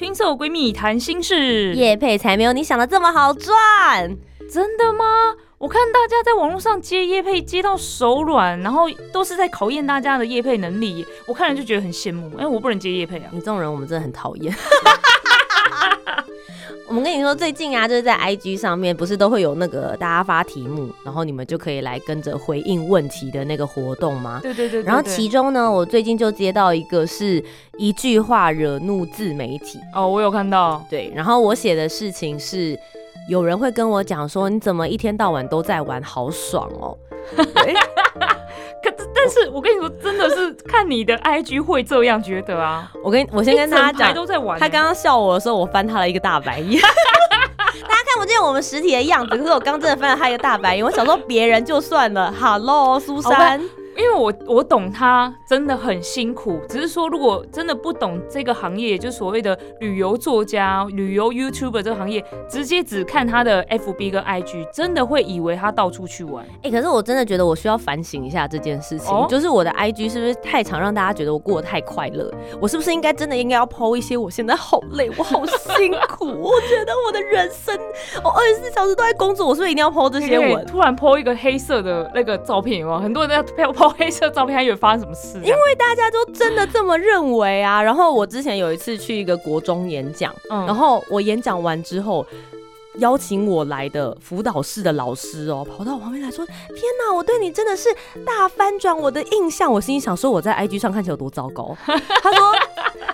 听我闺蜜谈心事，叶配才没有你想的这么好赚，真的吗？我看大家在网络上接叶配接到手软，然后都是在考验大家的叶配能力，我看了就觉得很羡慕，因为我不能接叶配啊。你这种人我们真的很讨厌。最近啊，就是在 IG 上面，不是都会有那个大家发题目，然后你们就可以来跟着回应问题的那个活动吗？对对对。然后其中呢，我最近就接到一个是一句话惹怒自媒体哦，我有看到。对，然后我写的事情是，有人会跟我讲说，你怎么一天到晚都在玩，好爽哦。可但是我跟你说，真的是看你的 IG 会这样觉得啊。我跟我先跟大家讲，都在玩。他刚刚笑我的时候，我翻他了一个大白眼。不见我们实体的样子，可是我刚真的翻了他一个大白眼。我想说别人就算了哈喽苏珊。因为我我懂他真的很辛苦，只是说如果真的不懂这个行业，就所谓的旅游作家、旅游 YouTuber 这个行业，直接只看他的 FB 跟 IG，真的会以为他到处去玩。哎，可是我真的觉得我需要反省一下这件事情，就是我的 IG 是不是太常让大家觉得我过得太快乐？我是不是应该真的应该要 PO 一些我现在好累，我好辛苦，我觉得我的人生，我二十四小时都在工作，我是不是一定要 PO 这些文？突然 PO 一个黑色的那个照片吗？很多人在 PO。黑色照片还以为发生什么事？因为大家都真的这么认为啊。然后我之前有一次去一个国中演讲，然后我演讲完之后。邀请我来的辅导室的老师哦，跑到我旁边来说：“天哪，我对你真的是大翻转我的印象。”我心里想说：“我在 IG 上看起来有多糟糕？” 他说：“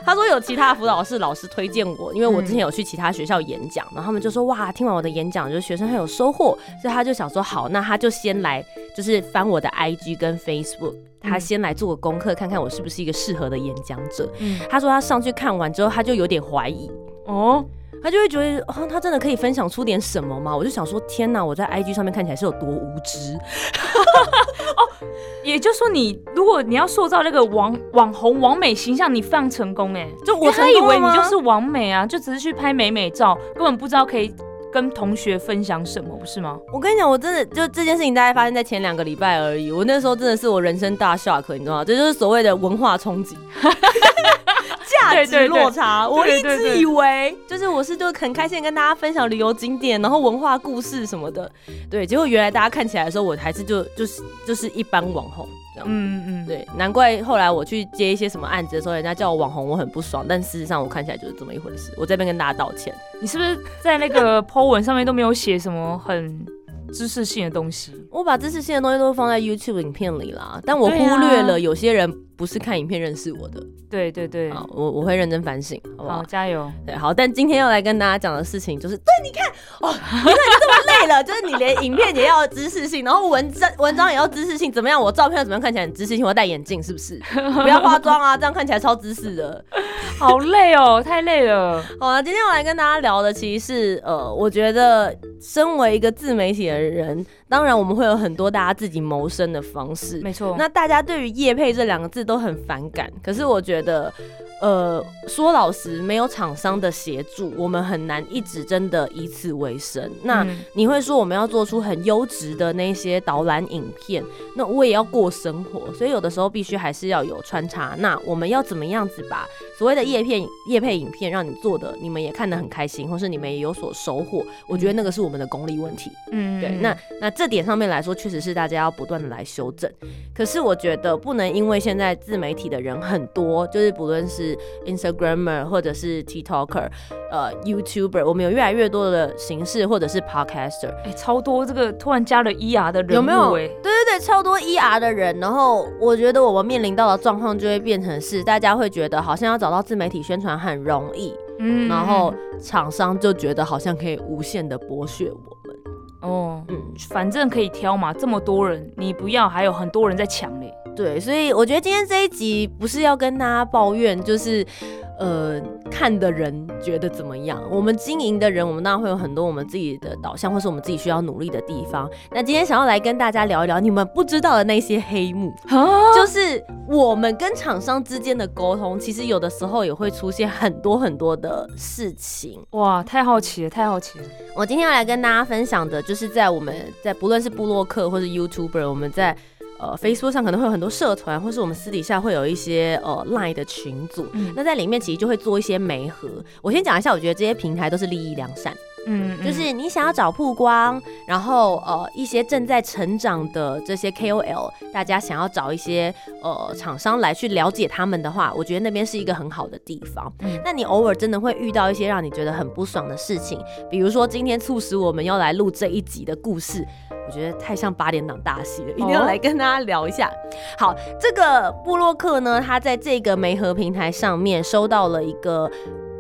他说有其他辅导室老师推荐我，因为我之前有去其他学校演讲，然后他们就说：哇，听完我的演讲，就是学生很有收获，所以他就想说：好，那他就先来，就是翻我的 IG 跟 Facebook，他先来做个功课，看看我是不是一个适合的演讲者。他说他上去看完之后，他就有点怀疑哦。”他就会觉得，哦，他真的可以分享出点什么吗？我就想说，天哪，我在 IG 上面看起来是有多无知 哦。也就是说，你如果你要塑造那个网网红网美形象，你非常成功哎。就我他以为你就是网美啊，就只是去拍美美照，根本不知道可以跟同学分享什么，不是吗？我跟你讲，我真的就这件事情大概发生在前两个礼拜而已。我那时候真的是我人生大 shock，你知道吗？这就是所谓的文化冲击。价值落差，我一直以为就是我是就很开心跟大家分享旅游景点，然后文化故事什么的，对，结果原来大家看起来的时候，我还是就就是就是一般网红这样，嗯嗯，对，难怪后来我去接一些什么案子的时候，人家叫我网红，我很不爽，但事实上我看起来就是这么一回事。我这边跟大家道歉，你是不是在那个 po 文上面都没有写什么很知识性的东西？我把知识性的东西都放在 YouTube 影片里啦，但我忽略了有些人。不是看影片认识我的，对对对，好，我我会认真反省，好不好？加油，对，好。但今天要来跟大家讲的事情就是，对，你看，哦，你看你这么累了，就是你连影片也要知识性，然后文章文章也要知识性，怎么样？我照片怎么样看起来很知识性？我要戴眼镜是不是？不要化妆啊，这样看起来超知识的，好累哦，太累了。好了，今天我来跟大家聊的其实是，呃，我觉得身为一个自媒体的人。当然，我们会有很多大家自己谋生的方式，没错。那大家对于“业配”这两个字都很反感，可是我觉得。呃，说老实，没有厂商的协助，我们很难一直真的以此为生。那你会说我们要做出很优质的那些导览影片，那我也要过生活，所以有的时候必须还是要有穿插。那我们要怎么样子把所谓的叶片、叶配影片让你做的，你们也看得很开心，或是你们也有所收获？我觉得那个是我们的功力问题。嗯，对。那那这点上面来说，确实是大家要不断的来修正。可是我觉得不能因为现在自媒体的人很多，就是不论是 Instagramer 或者是 TikToker，呃，YouTuber，我们有越来越多的形式，或者是 Podcaster，哎，超多这个突然加了 ER 的人，有没有？对对对，超多 ER 的人，然后我觉得我们面临到的状况就会变成是，大家会觉得好像要找到自媒体宣传很容易，嗯，然后厂商就觉得好像可以无限的剥削我们，哦，嗯，反正可以挑嘛，这么多人，你不要，还有很多人在抢嘞。对，所以我觉得今天这一集不是要跟大家抱怨，就是呃，看的人觉得怎么样？我们经营的人，我们当然会有很多我们自己的导向，或是我们自己需要努力的地方。那今天想要来跟大家聊一聊你们不知道的那些黑幕，就是我们跟厂商之间的沟通，其实有的时候也会出现很多很多的事情。哇，太好奇了，太好奇了！我今天要来跟大家分享的，就是在我们在不论是布洛克或是 YouTuber，我们在。呃，Facebook 上可能会有很多社团，或是我们私底下会有一些呃 Line 的群组，那在里面其实就会做一些媒合。我先讲一下，我觉得这些平台都是利益良善，嗯，就是你想要找曝光，然后呃一些正在成长的这些 KOL，大家想要找一些呃厂商来去了解他们的话，我觉得那边是一个很好的地方。嗯那你偶尔真的会遇到一些让你觉得很不爽的事情，比如说今天促使我们要来录这一集的故事。我觉得太像八点档大戏了，一定要来跟大家聊一下。好，这个布洛克呢，他在这个媒合平台上面收到了一个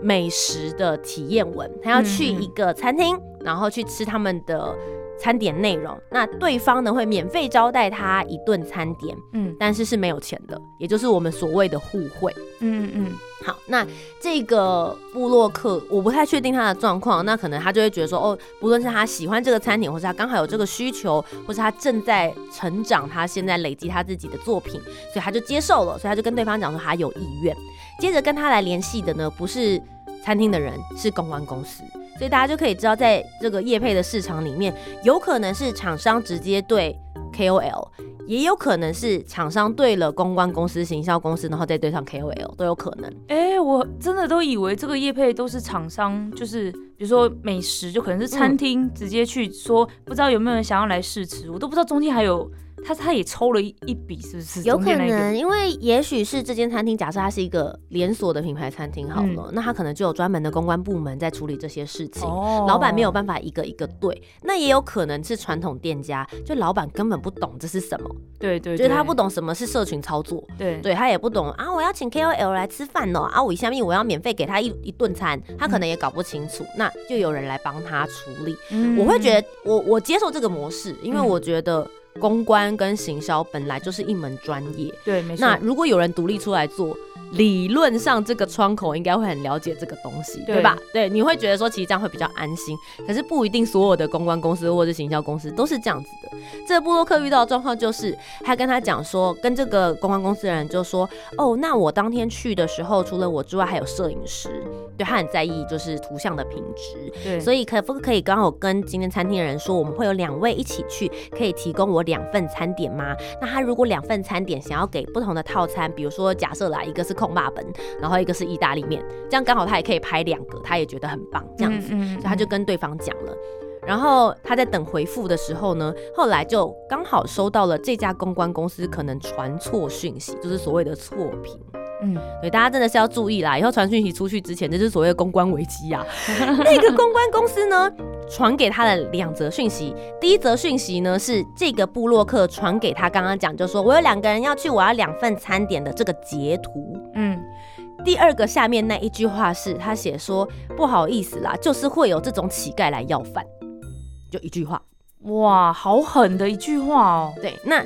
美食的体验文，他要去一个餐厅，然后去吃他们的。餐点内容，那对方呢会免费招待他一顿餐点，嗯，但是是没有钱的，也就是我们所谓的互惠，嗯嗯。好，那这个布洛克我不太确定他的状况，那可能他就会觉得说，哦，不论是他喜欢这个餐点，或是他刚好有这个需求，或是他正在成长，他现在累积他自己的作品，所以他就接受了，所以他就跟对方讲说他有意愿。接着跟他来联系的呢，不是餐厅的人，是公关公司。所以大家就可以知道，在这个业配的市场里面，有可能是厂商直接对 KOL，也有可能是厂商对了公关公司、行销公司，然后再对上 KOL 都有可能。哎，我真的都以为这个业配都是厂商，就是比如说美食，就可能是餐厅直接去说，不知道有没有人想要来试吃，我都不知道中间还有。他他也抽了一一笔，是不是？有可能，因为也许是这间餐厅，假设它是一个连锁的品牌餐厅，好了，那他可能就有专门的公关部门在处理这些事情。哦。老板没有办法一个一个对，那也有可能是传统店家，就老板根本不懂这是什么。对对。就是他不懂什么是社群操作。对。对他也不懂啊！我要请 KOL 来吃饭哦！啊，我下面我要免费给他一一顿餐，他可能也搞不清楚，那就有人来帮他处理。嗯。我会觉得，我我接受这个模式，因为我觉得。公关跟行销本来就是一门专业，对，没错。那如果有人独立出来做，理论上这个窗口应该会很了解这个东西，对吧？对，你会觉得说其实这样会比较安心。可是不一定所有的公关公司或者行销公司都是这样子的。这个布洛克遇到的状况就是，他跟他讲说，跟这个公关公司的人就说，哦，那我当天去的时候，除了我之外，还有摄影师，对他很在意就是图像的品质，对，所以可不可以刚好跟今天餐厅的人说，我们会有两位一起去，可以提供我。两份餐点吗？那他如果两份餐点想要给不同的套餐，比如说假设来一个是控霸本，然后一个是意大利面，这样刚好他也可以拍两个，他也觉得很棒，这样子，所以他就跟对方讲了。然后他在等回复的时候呢，后来就刚好收到了这家公关公司可能传错讯息，就是所谓的错评。嗯，对，大家真的是要注意啦！以后传讯息出去之前，这是所谓的公关危机啊。那个公关公司呢，传给他的两则讯息，第一则讯息呢是这个布洛克传给他，刚刚讲就说我有两个人要去，我要两份餐点的这个截图。嗯，第二个下面那一句话是他写说不好意思啦，就是会有这种乞丐来要饭，就一句话。哇，好狠的一句话哦。对，那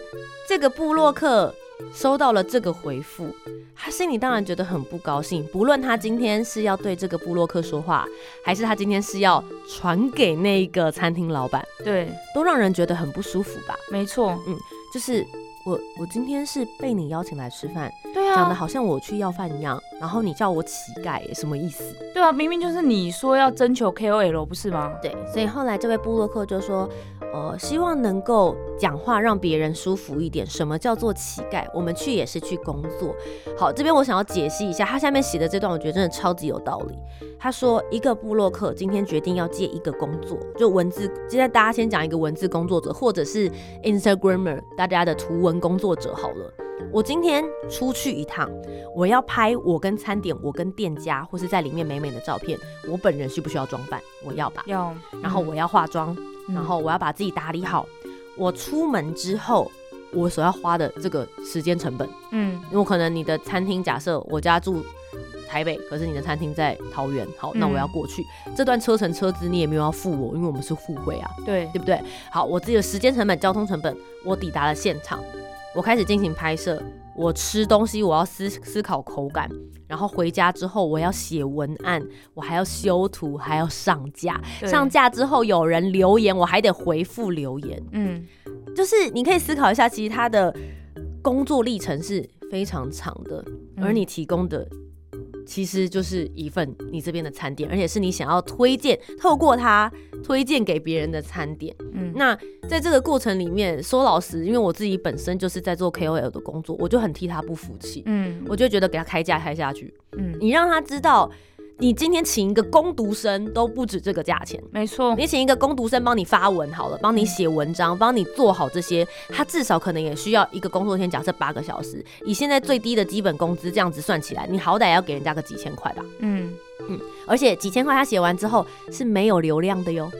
这个布洛克。收到了这个回复，他心里当然觉得很不高兴。不论他今天是要对这个布洛克说话，还是他今天是要传给那个餐厅老板，对，都让人觉得很不舒服吧？没错，嗯，就是我我今天是被你邀请来吃饭，对啊，讲的好像我去要饭一样，然后你叫我乞丐，什么意思？对啊，明明就是你说要征求 KOL 不是吗？对，所以后来这位布洛克就说。呃，希望能够讲话让别人舒服一点。什么叫做乞丐？我们去也是去工作。好，这边我想要解析一下，他下面写的这段，我觉得真的超级有道理。他说，一个布洛克今天决定要借一个工作，就文字。现在大家先讲一个文字工作者，或者是 Instagramer，大家的图文工作者好了。我今天出去一趟，我要拍我跟餐点、我跟店家或是在里面美美的照片。我本人需不需要装扮？我要吧。要。然后我要化妆。然后我要把自己打理好，我出门之后，我所要花的这个时间成本，嗯，因为可能你的餐厅假设我家住台北，可是你的餐厅在桃园，好，那我要过去，这段车程车资你也没有要付我，因为我们是互惠啊，对，对不对？好，我自己的时间成本、交通成本，我抵达了现场，我开始进行拍摄，我吃东西我要思思考口感，然后回家之后我要写文案，我还要修图，还要上架。上架之后有人留言，我还得回复留言。嗯，就是你可以思考一下，其实他的工作历程是非常长的，而你提供的。其实就是一份你这边的餐点，而且是你想要推荐，透过它推荐给别人的餐点。嗯，那在这个过程里面，说老实，因为我自己本身就是在做 KOL 的工作，我就很替他不服气。嗯，我就觉得给他开价开下去。嗯，你让他知道。你今天请一个攻读生都不止这个价钱，没错。你请一个攻读生帮你发文好了，帮你写文章，帮你做好这些，他至少可能也需要一个工作天，假设八个小时。以现在最低的基本工资这样子算起来，你好歹要给人家个几千块吧？嗯嗯，而且几千块他写完之后是没有流量的哟。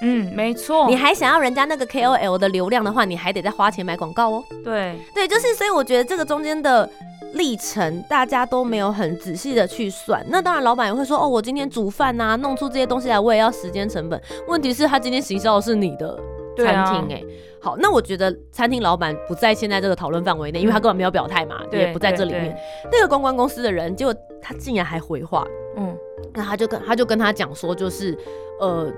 嗯，没错。你还想要人家那个 KOL 的流量的话，你还得再花钱买广告哦。对对，就是所以我觉得这个中间的。历程大家都没有很仔细的去算，那当然老板也会说哦，我今天煮饭呐，弄出这些东西来，我也要时间成本。问题是，他今天行销的是你的餐厅哎，好，那我觉得餐厅老板不在现在这个讨论范围内，因为他根本没有表态嘛，也不在这里面。那个公关公司的人，结果他竟然还回话，嗯，那他就跟他就跟他讲说，就是呃，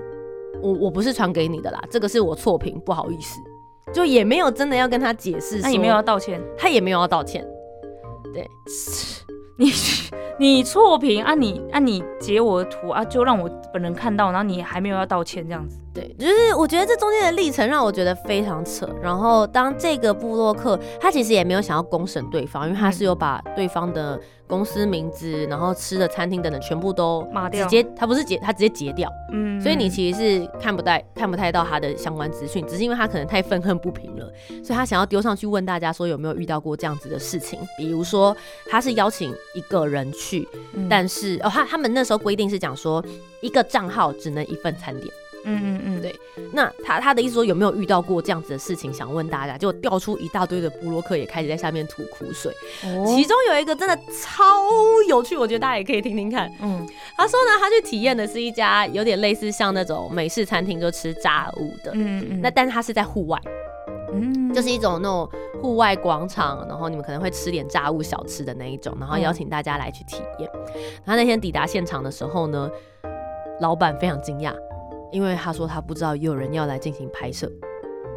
我我不是传给你的啦，这个是我错评，不好意思，就也没有真的要跟他解释，他也没有要道歉，他也没有要道歉。对，你你错评啊，你啊你截我的图啊，就让我本人看到，然后你还没有要道歉这样子。对，就是我觉得这中间的历程让我觉得非常扯。然后当这个布洛克，他其实也没有想要公审对方，因为他是有把对方的公司名字，然后吃的餐厅等等全部都直接，他不是截，他直接截掉。嗯，所以你其实是看不太看不太到他的相关资讯，只是因为他可能太愤恨不平了，所以他想要丢上去问大家说有没有遇到过这样子的事情，比如说他是邀请一个人去，但是哦他他们那时候规定是讲说一个账号只能一份餐点。嗯嗯嗯，对，那他他的意思说有没有遇到过这样子的事情？想问大家，就掉出一大堆的布洛克也开始在下面吐苦水。其中有一个真的超有趣，我觉得大家也可以听听看。嗯，他说呢，他去体验的是一家有点类似像那种美式餐厅，就吃炸物的。嗯嗯，那但是他是在户外，嗯，就是一种那种户外广场，然后你们可能会吃点炸物小吃的那一种，然后邀请大家来去体验。他那天抵达现场的时候呢，老板非常惊讶。因为他说他不知道有人要来进行拍摄，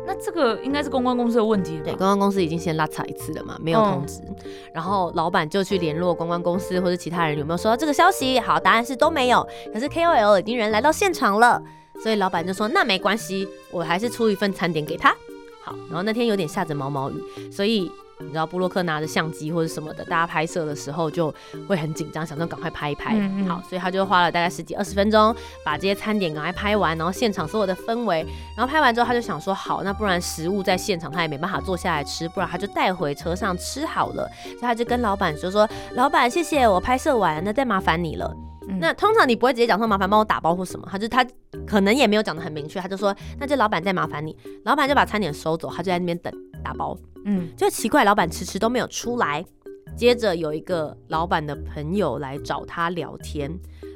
那这个应该是公关公司的问题。对，公关公司已经先拉踩一次了嘛，没有通知。然后老板就去联络公关公司或者其他人有没有收到这个消息。好，答案是都没有。可是 KOL 已经人来到现场了，所以老板就说那没关系，我还是出一份餐点给他。好，然后那天有点下着毛毛雨，所以。你知道布洛克拿着相机或者什么的，大家拍摄的时候就会很紧张，想说赶快拍一拍。好，所以他就花了大概十几二十分钟，把这些餐点赶快拍完，然后现场所有的氛围，然后拍完之后他就想说，好，那不然食物在现场他也没办法坐下来吃，不然他就带回车上吃好了。所以他就跟老板说说，老板谢谢我拍摄完，那再麻烦你了。那通常你不会直接讲说麻烦帮我打包或什么，他就他可能也没有讲的很明确，他就说那就老板再麻烦你，老板就把餐点收走，他就在那边等打包。嗯，就奇怪，老板迟迟都没有出来。接着有一个老板的朋友来找他聊天，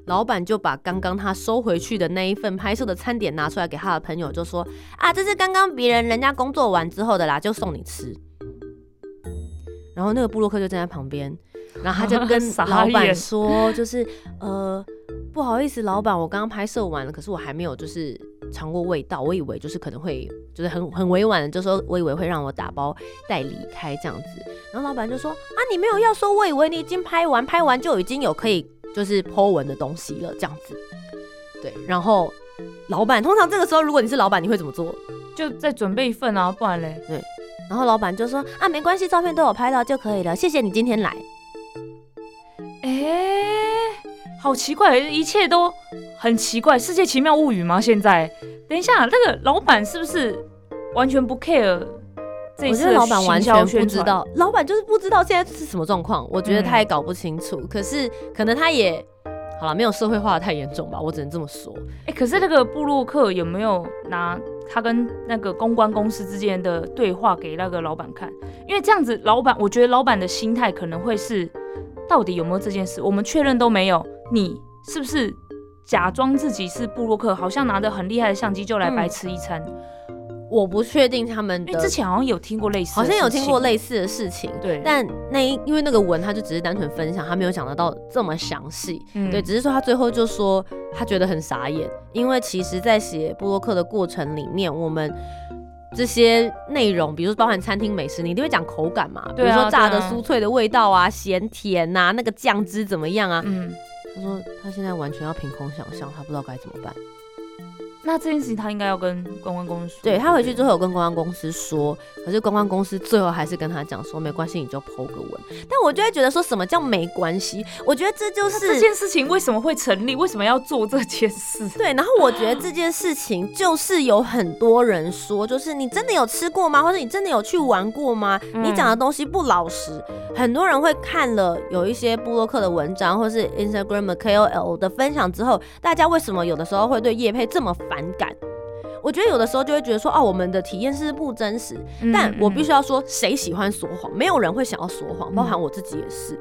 老板就把刚刚他收回去的那一份拍摄的餐点拿出来给他的朋友，就说啊，这是刚刚别人人家工作完之后的啦，就送你吃。然后那个布洛克就站在旁边，然后他就 跟老板说，就是呃。不好意思，老板，我刚刚拍摄完了，可是我还没有就是尝过味道，我以为就是可能会就是很很委婉的就说，我以为会让我打包带离开这样子。然后老板就说啊，你没有要说，我以为你已经拍完，拍完就已经有可以就是剖文的东西了这样子。对，然后老板通常这个时候如果你是老板，你会怎么做？就再准备一份啊，不然嘞。对，然后老板就说啊，没关系，照片都有拍到就可以了，谢谢你今天来。哎。好奇怪，一切都很奇怪，世界奇妙物语吗？现在，等一下，那个老板是不是完全不 care？我觉得老板完全不知道，老板就是不知道现在是什么状况。我觉得他也搞不清楚，可是可能他也好了，没有社会化的太严重吧，我只能这么说。哎，可是那个布洛克有没有拿他跟那个公关公司之间的对话给那个老板看？因为这样子，老板我觉得老板的心态可能会是，到底有没有这件事？我们确认都没有。你是不是假装自己是布洛克，好像拿着很厉害的相机就来白吃一餐？我不确定他们的之前好像有听过类似，好像有听过类似的事情，对。但那因为那个文他就只是单纯分享，他没有讲得到这么详细，对，只是说他最后就说他觉得很傻眼，因为其实在写布洛克的过程里面，我们这些内容，比如说包含餐厅美食，你一定会讲口感嘛，比如说炸的酥脆的味道啊，咸甜呐，那个酱汁怎么样啊？嗯，他说他现在完全要凭空想象，他不知道该怎么办。那这件事情他应该要跟公关公司说。对他回去之后有跟公关公司说，可是公关公司最后还是跟他讲说没关系，你就剖个文。但我就会觉得说什么叫没关系？我觉得这就是这件事情为什么会成立？为什么要做这件事？对，然后我觉得这件事情就是有很多人说，就是你真的有吃过吗？或者你真的有去玩过吗？你讲的东西不老实。很多人会看了有一些布洛克的文章，或是 Instagram KOL 的分享之后，大家为什么有的时候会对叶佩这么烦？反感，我觉得有的时候就会觉得说，哦，我们的体验是不真实。但我必须要说，谁喜欢说谎？没有人会想要说谎，包含我自己也是。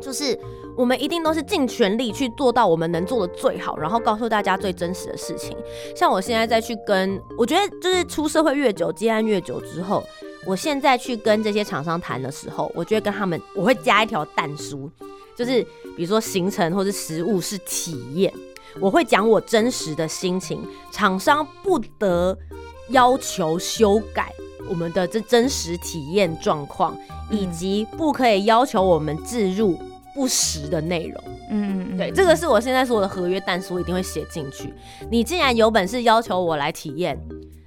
就是我们一定都是尽全力去做到我们能做的最好，然后告诉大家最真实的事情。像我现在再去跟，我觉得就是出社会越久，接案越久之后，我现在去跟这些厂商谈的时候，我就会跟他们我会加一条淡书，就是比如说行程或者食物是体验。我会讲我真实的心情，厂商不得要求修改我们的这真实体验状况，以及不可以要求我们置入不实的内容。嗯嗯对，这个是我现在所有的合约弹书一定会写进去。你既然有本事要求我来体验，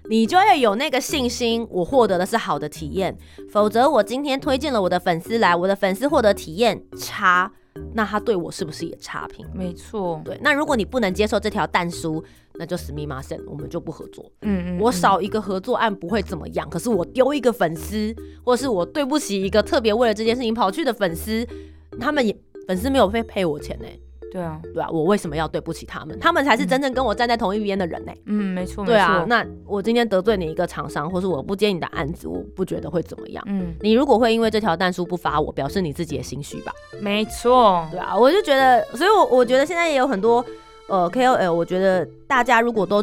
你就要有那个信心，我获得的是好的体验。否则，我今天推荐了我的粉丝来，我的粉丝获得体验差。那他对我是不是也差评？没错，对。那如果你不能接受这条蛋书，那就死密马森，我们就不合作。嗯嗯，我少一个合作案不会怎么样，可是我丢一个粉丝，或是我对不起一个特别为了这件事情跑去的粉丝，他们也粉丝没有被赔我钱呢。对啊，对啊，我为什么要对不起他们？他们才是真正跟我站在同一边的人呢。嗯，没错，对啊。那我今天得罪你一个厂商，或是我不接你的案子，我不觉得会怎么样。嗯，你如果会因为这条弹书不发我，表示你自己也心虚吧。没错，对啊，我就觉得，所以，我我觉得现在也有很多呃 KOL，我觉得大家如果都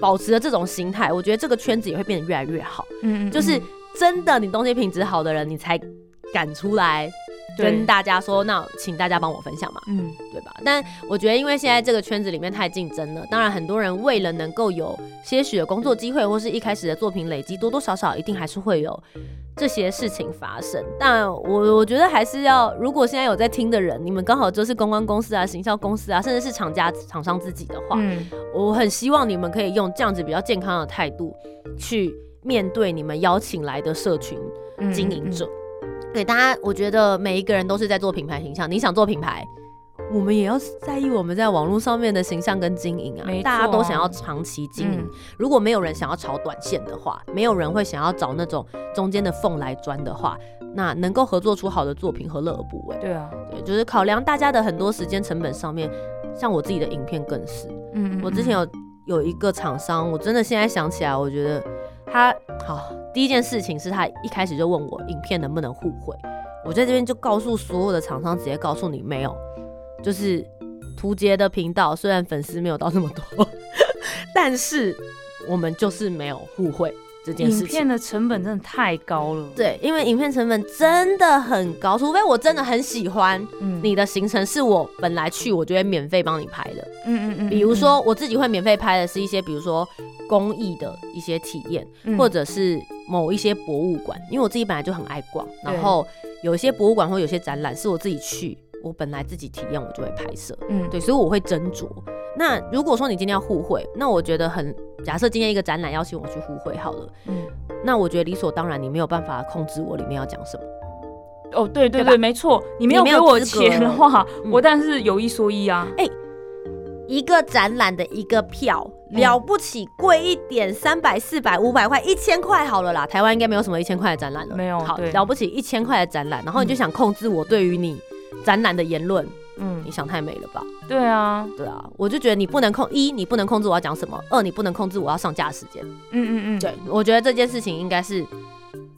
保持了这种心态，我觉得这个圈子也会变得越来越好。嗯嗯，就是真的，你东西品质好的人，你才敢出来。跟大家说，那请大家帮我分享嘛，嗯，对吧？但我觉得，因为现在这个圈子里面太竞争了，当然很多人为了能够有些许的工作机会，或是一开始的作品累积，多多少少一定还是会有这些事情发生。但我我觉得还是要，如果现在有在听的人，你们刚好就是公关公司啊、行销公司啊，甚至是厂家厂商自己的话，我很希望你们可以用这样子比较健康的态度去面对你们邀请来的社群经营者。对大家，我觉得每一个人都是在做品牌形象。你想做品牌，我们也要在意我们在网络上面的形象跟经营啊。大家都想要长期经营。如果没有人想要炒短线的话，没有人会想要找那种中间的缝来钻的话，那能够合作出好的作品，何乐而不为？对啊，对，就是考量大家的很多时间成本上面，像我自己的影片更是。嗯嗯。我之前有有一个厂商，我真的现在想起来，我觉得。他好，第一件事情是他一开始就问我影片能不能互惠，我在这边就告诉所有的厂商，直接告诉你没有，就是图杰的频道虽然粉丝没有到那么多，但是我们就是没有互惠。这件事情，影片的成本真的太高了。对，因为影片成本真的很高，除非我真的很喜欢你的行程，是我本来去我就会免费帮你拍的。嗯嗯嗯。比如说我自己会免费拍的是一些，比如说公益的一些体验，或者是某一些博物馆，因为我自己本来就很爱逛，然后有一些博物馆或有些展览是我自己去，我本来自己体验我就会拍摄。嗯，对，所以我会斟酌。那如果说你今天要互惠，那我觉得很假设今天一个展览邀请我去互惠好了，嗯，那我觉得理所当然，你没有办法控制我里面要讲什么。哦，对对对，没错，你没有给我钱的话，我但是有一说一啊。哎，一个展览的一个票了不起，贵一点三百、四百、五百块、一千块好了啦。台湾应该没有什么一千块的展览了，没有。好了不起一千块的展览，然后你就想控制我对于你展览的言论。嗯，你想太美了吧？对啊，对啊，我就觉得你不能控一，你不能控制我要讲什么；二，你不能控制我要上架时间。嗯嗯嗯，对，我觉得这件事情应该是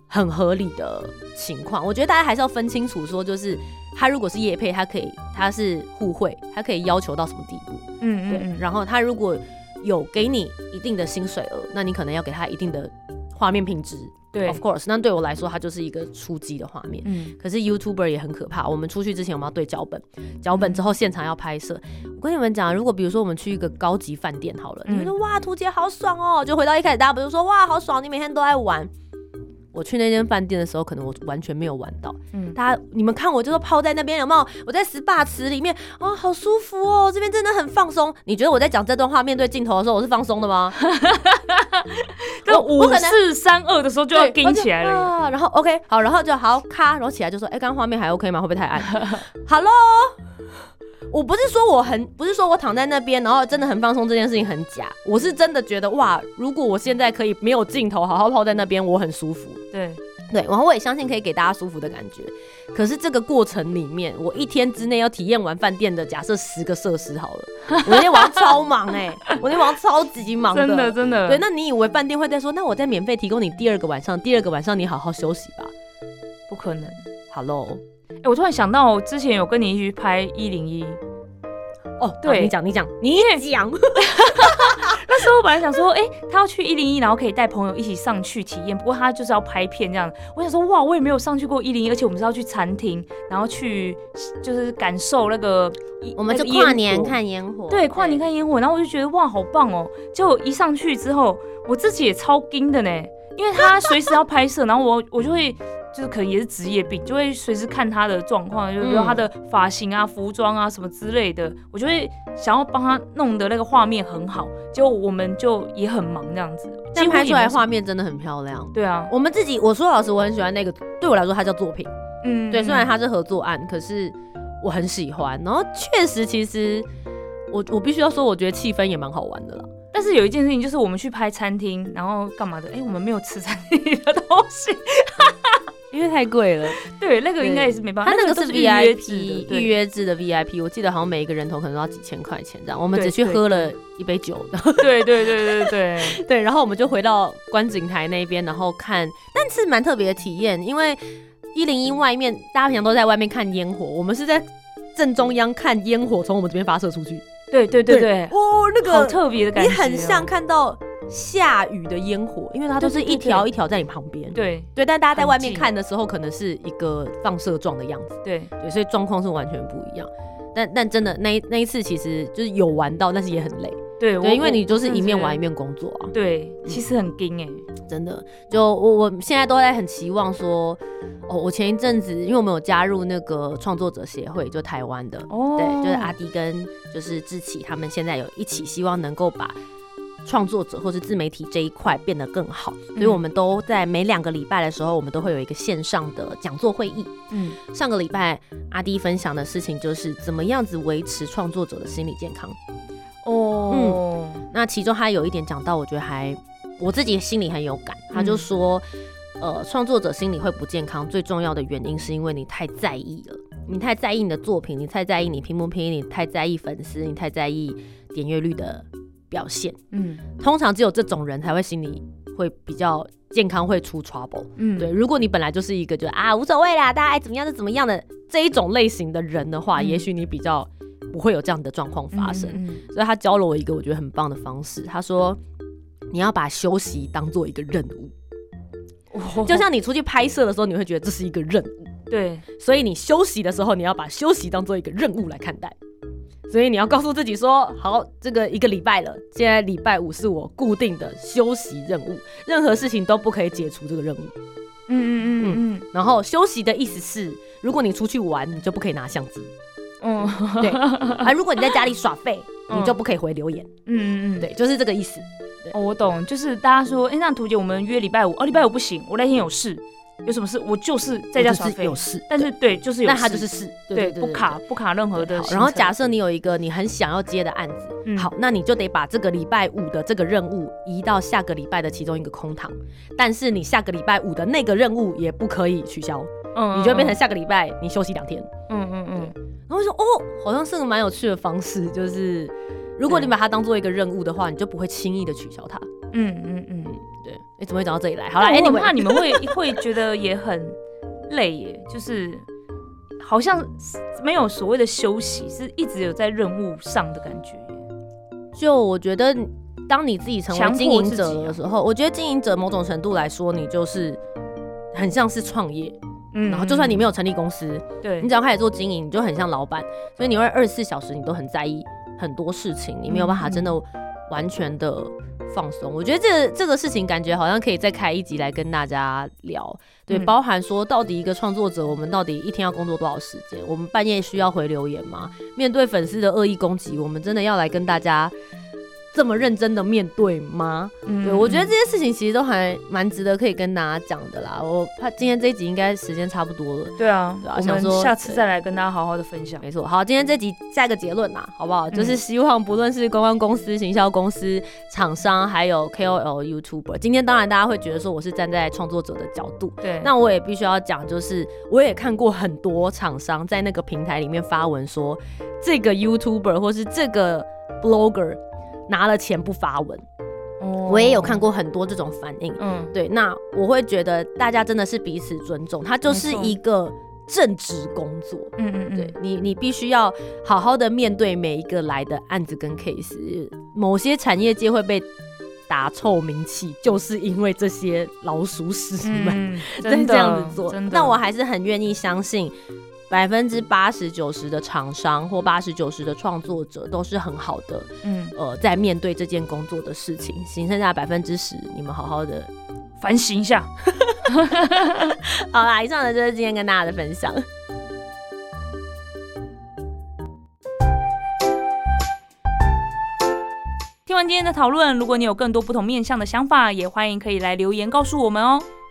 很合理的情况。我觉得大家还是要分清楚，说就是他如果是叶配，他可以他是互惠，他可以要求到什么地步？嗯嗯，对。然后他如果有给你一定的薪水额，那你可能要给他一定的画面品质。对，of course，那对我来说，它就是一个出击的画面。嗯，可是 YouTuber 也很可怕。我们出去之前，我们要对脚本，脚本之后现场要拍摄。我跟你们讲，如果比如说我们去一个高级饭店好了，你们说哇，图姐好爽哦，就回到一开始大家不是说哇好爽，你每天都在玩。我去那间饭店的时候，可能我完全没有玩到。嗯，大家你们看我就是泡在那边有没有？我在 SPA 池里面，哦，好舒服哦，这边真的很放松。你觉得我在讲这段话面对镜头的时候，我是放松的吗？这五四三二的时候就要跟起来了。然后 OK 好，然后就好咔，然后起来就说，哎，刚刚画面还 OK 吗？会不会太暗？Hello。我不是说我很，不是说我躺在那边，然后真的很放松，这件事情很假。我是真的觉得哇，如果我现在可以没有镜头，好好泡在那边，我很舒服。对对，然后我也相信可以给大家舒服的感觉。可是这个过程里面，我一天之内要体验完饭店的假设十个设施好了，我那天晚上超忙哎，我那天晚上超级忙的，真的真的。对，那你以为饭店会再说，那我再免费提供你第二个晚上，第二个晚上你好好休息吧？不可能。Hello。哎，我突然想到，之前有跟你一起拍一零一。哦，对你讲，你讲，你讲。那时候我本来想说，哎，他要去一零一，然后可以带朋友一起上去体验。不过他就是要拍片这样。我想说，哇，我也没有上去过一零一，而且我们是要去餐厅，然后去就是感受那个，我们就跨年看烟火。对，跨年看烟火。然后我就觉得，哇，好棒哦！就一上去之后，我自己也超惊的呢，因为他随时要拍摄，然后我我就会。就是可能也是职业病，就会随时看他的状况，就比如他的发型啊、服装啊什么之类的，我就会想要帮他弄的那个画面很好。结果我们就也很忙这样子，但拍出来画面真的很漂亮。对啊，我们自己我说老实，我很喜欢那个，对我来说它叫作品。嗯，对，虽然它是合作案，可是我很喜欢。然后确实，其实我我必须要说，我觉得气氛也蛮好玩的啦。但是有一件事情就是我们去拍餐厅，然后干嘛的？哎，我们没有吃餐厅的东西。因为太贵了，对，那个应该也是没办法。他那个是 VIP 预约制的 VIP，我记得好像每一个人头可能都要几千块钱这样。我们只去喝了一杯酒的。对对对对对 对。然后我们就回到观景台那边，然后看，但是蛮特别的体验，因为一零一外面大家平常都在外面看烟火，我们是在正中央看烟火从我们这边发射出去。对对对对。哦，那个好特别的感觉，你很像看到。下雨的烟火，因为它都是一条一条在你旁边。对对，但大家在外面看的时候，可能是一个放射状的样子。对对，所以状况是完全不一样。但但真的那那一次，其实就是有玩到，但是也很累。对对，因为你就是一面玩一面工作啊。对，其实很惊哎，真的。就我我现在都在很期望说，哦，我前一阵子因为我们有加入那个创作者协会，就台湾的，对，就是阿迪跟就是志奇他们现在有一起希望能够把。创作者或是自媒体这一块变得更好，所以我们都在每两个礼拜的时候，我们都会有一个线上的讲座会议。嗯，上个礼拜阿迪分享的事情就是怎么样子维持创作者的心理健康。哦，嗯，那其中他有一点讲到，我觉得还我自己心里很有感。他就说，呃，创作者心理会不健康，最重要的原因是因为你太在意了，你太在意你的作品，你太在意你拼不拼，你太在意粉丝，你太在意点阅率的。表现，嗯，通常只有这种人才会心里会比较健康，会出 trouble，嗯，对。如果你本来就是一个就啊无所谓啦，大家爱怎么样就怎么样的这一种类型的人的话，也许你比较不会有这样的状况发生。所以他教了我一个我觉得很棒的方式，他说你要把休息当做一个任务，就像你出去拍摄的时候，你会觉得这是一个任务，对。所以你休息的时候，你要把休息当做一个任务来看待。所以你要告诉自己说，好，这个一个礼拜了，现在礼拜五是我固定的休息任务，任何事情都不可以解除这个任务。嗯嗯嗯嗯。然后休息的意思是，如果你出去玩，你就不可以拿相机。嗯，对。啊，如果你在家里耍废，你就不可以回留言。嗯嗯嗯，对，就是这个意思。哦，我懂，就是大家说，哎，那图姐，我们约礼拜五，哦，礼拜五不行，我那天有事。有什么事，我就是在家耍废。有事，但是对，就是有。那他就是事，对，不卡不卡任何的。然后假设你有一个你很想要接的案子，好，那你就得把这个礼拜五的这个任务移到下个礼拜的其中一个空堂。但是你下个礼拜五的那个任务也不可以取消，嗯，你就变成下个礼拜你休息两天。嗯嗯嗯。然后说哦，好像是个蛮有趣的方式，就是如果你把它当做一个任务的话，你就不会轻易的取消它。嗯嗯嗯。哎，怎么会讲到这里来？好了，哎，你怕你们会 会觉得也很累耶，就是好像没有所谓的休息，是一直有在任务上的感觉。就我觉得当你自己成为经营者的时候，我觉得经营者某种程度来说，你就是很像是创业。嗯，然后就算你没有成立公司，对你只要开始做经营，你就很像老板，所以你会二十四小时你都很在意很多事情，你没有办法真的完全的放松。我觉得这这个事情感觉好像可以再开一集来跟大家聊，对，包含说到底一个创作者，我们到底一天要工作多少时间？我们半夜需要回留言吗？面对粉丝的恶意攻击，我们真的要来跟大家。这么认真的面对吗？对我觉得这些事情其实都还蛮值得可以跟大家讲的啦。我怕今天这一集应该时间差不多了。对啊，我们下次再来跟大家好好的分享。没错，好，今天这集下一个结论啦，好不好？就是希望不论是公关公司、行销公司、厂商，还有 KOL、YouTuber，今天当然大家会觉得说我是站在创作者的角度。对，那我也必须要讲，就是我也看过很多厂商在那个平台里面发文说，这个 YouTuber 或是这个 Blogger。拿了钱不发文，我也有看过很多这种反应。嗯，对，那我会觉得大家真的是彼此尊重，它就是一个正职工作。嗯嗯嗯，对你，你必须要好好的面对每一个来的案子跟 case。某些产业界会被打臭名气，就是因为这些老鼠屎们 在这样子做。那我还是很愿意相信。百分之八十九十的厂商或八十九十的创作者都是很好的，嗯，呃，在面对这件工作的事情，仅剩下百分之十，你们好好的反省一下。好啦，以上的就是今天跟大家的分享。听完今天的讨论，如果你有更多不同面向的想法，也欢迎可以来留言告诉我们哦。